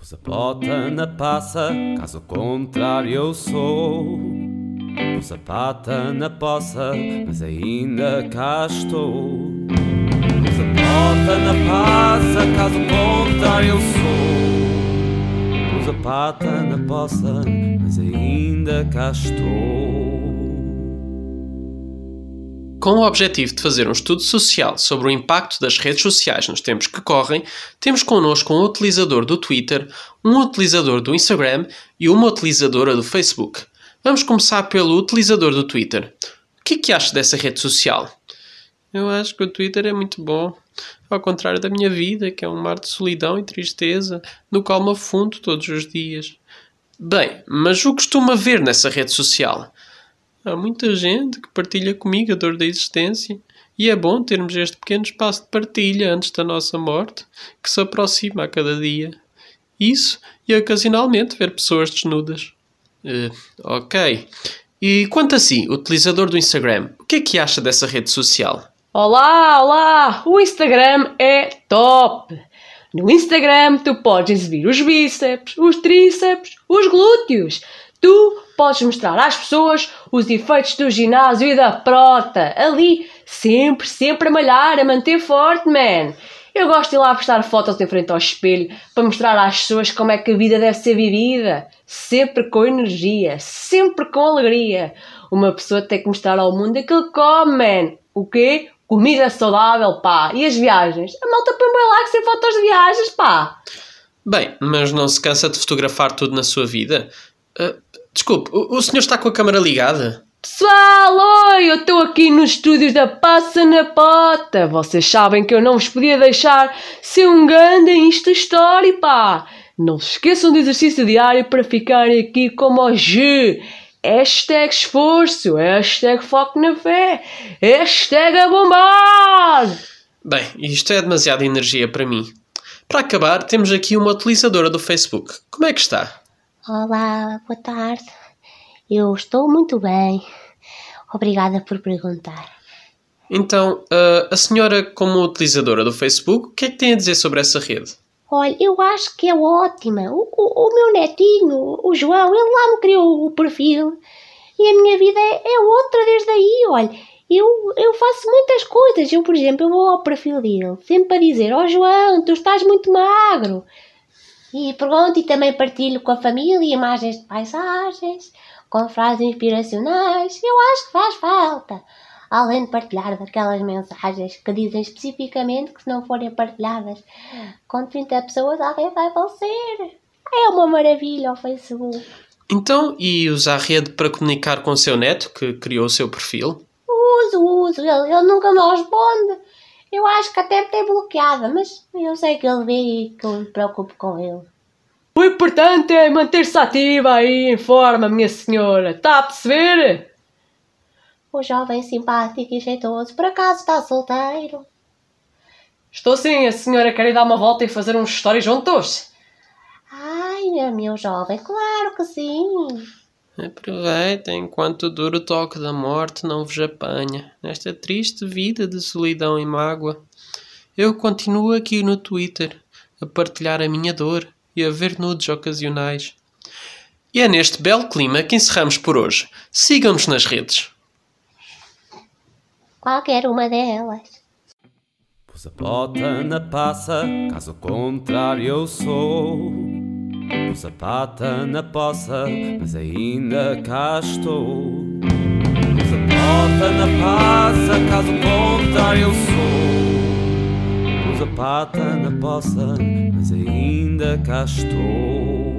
Pus a bota na passa, caso contrário eu sou. Pus a pata na poça, mas ainda cá estou. Pus a na passa, caso contrário eu sou. Pus a pata na poça, mas ainda cá estou. Com o objetivo de fazer um estudo social sobre o impacto das redes sociais nos tempos que correm, temos connosco um utilizador do Twitter, um utilizador do Instagram e uma utilizadora do Facebook. Vamos começar pelo utilizador do Twitter. O que é que acha dessa rede social? Eu acho que o Twitter é muito bom. Ao contrário da minha vida, que é um mar de solidão e tristeza, no qual me afundo todos os dias. Bem, mas o costuma ver nessa rede social? Há muita gente que partilha comigo a dor da existência e é bom termos este pequeno espaço de partilha antes da nossa morte, que se aproxima a cada dia. Isso e ocasionalmente ver pessoas desnudas. Uh, ok. E quanto a si, utilizador do Instagram, o que é que acha dessa rede social? Olá, olá! O Instagram é top! No Instagram tu podes exibir os bíceps, os tríceps, os glúteos. Tu podes mostrar às pessoas os efeitos do ginásio e da prota. Ali, sempre, sempre a malhar, a manter forte, man. Eu gosto de ir lá postar fotos em frente ao espelho para mostrar às pessoas como é que a vida deve ser vivida. Sempre com energia, sempre com alegria. Uma pessoa tem que mostrar ao mundo aquilo que come, man. O quê? Comida saudável, pá. E as viagens? A malta põe bem like sem fotos de viagens, pá. Bem, mas não se cansa de fotografar tudo na sua vida? Uh, Desculpe, o, o senhor está com a câmara ligada? Pessoal, oi, eu estou aqui nos estúdios da Passa na Pota. Vocês sabem que eu não vos podia deixar ser um grande Insta Story, pá. Não se esqueçam do exercício diário para ficarem aqui como o G. Hashtag esforço, hashtag foco na fé, hashtag a bombar. Bem, isto é demasiada energia para mim. Para acabar, temos aqui uma utilizadora do Facebook. Como é que está? Olá, boa tarde. Eu estou muito bem. Obrigada por perguntar. Então, uh, a senhora, como utilizadora do Facebook, o que é que tem a dizer sobre essa rede? Olha, eu acho que é ótima. O, o, o meu netinho, o João, ele lá me criou o perfil e a minha vida é, é outra desde aí. Olha, eu, eu faço muitas coisas. Eu, por exemplo, eu vou ao perfil dele sempre a dizer: Ó oh, João, tu estás muito magro. E pronto, e também partilho com a família imagens de paisagens, com frases inspiracionais. Eu acho que faz falta. Além de partilhar daquelas mensagens que dizem especificamente que se não forem partilhadas com 30 pessoas alguém vai falecer. É uma maravilha o Facebook. Então, e usa a rede para comunicar com o seu neto que criou o seu perfil? Uso, uso. Ele, ele nunca me responde. Eu acho que até tem bloqueada, mas eu sei que ele vê e que eu me preocupo com ele. O importante é manter-se ativa aí em forma, minha senhora. Está a perceber? O jovem simpático e jeitoso, por acaso está solteiro? Estou sim, a senhora quer ir dar uma volta e fazer uns stories juntos? Ai, meu jovem, claro que sim. Aproveitem enquanto dura o toque da morte não vos apanha, nesta triste vida de solidão e mágoa. Eu continuo aqui no Twitter, a partilhar a minha dor e a ver nudes ocasionais. E é neste belo clima que encerramos por hoje. Sigam-nos nas redes. Qualquer uma delas. Pus a bota na passa, caso contrário eu sou. Pus a pata na poça, mas ainda cá estou. Pus a bota na passa, caso contrário eu sou. Pus a pata na poça, mas ainda cá estou.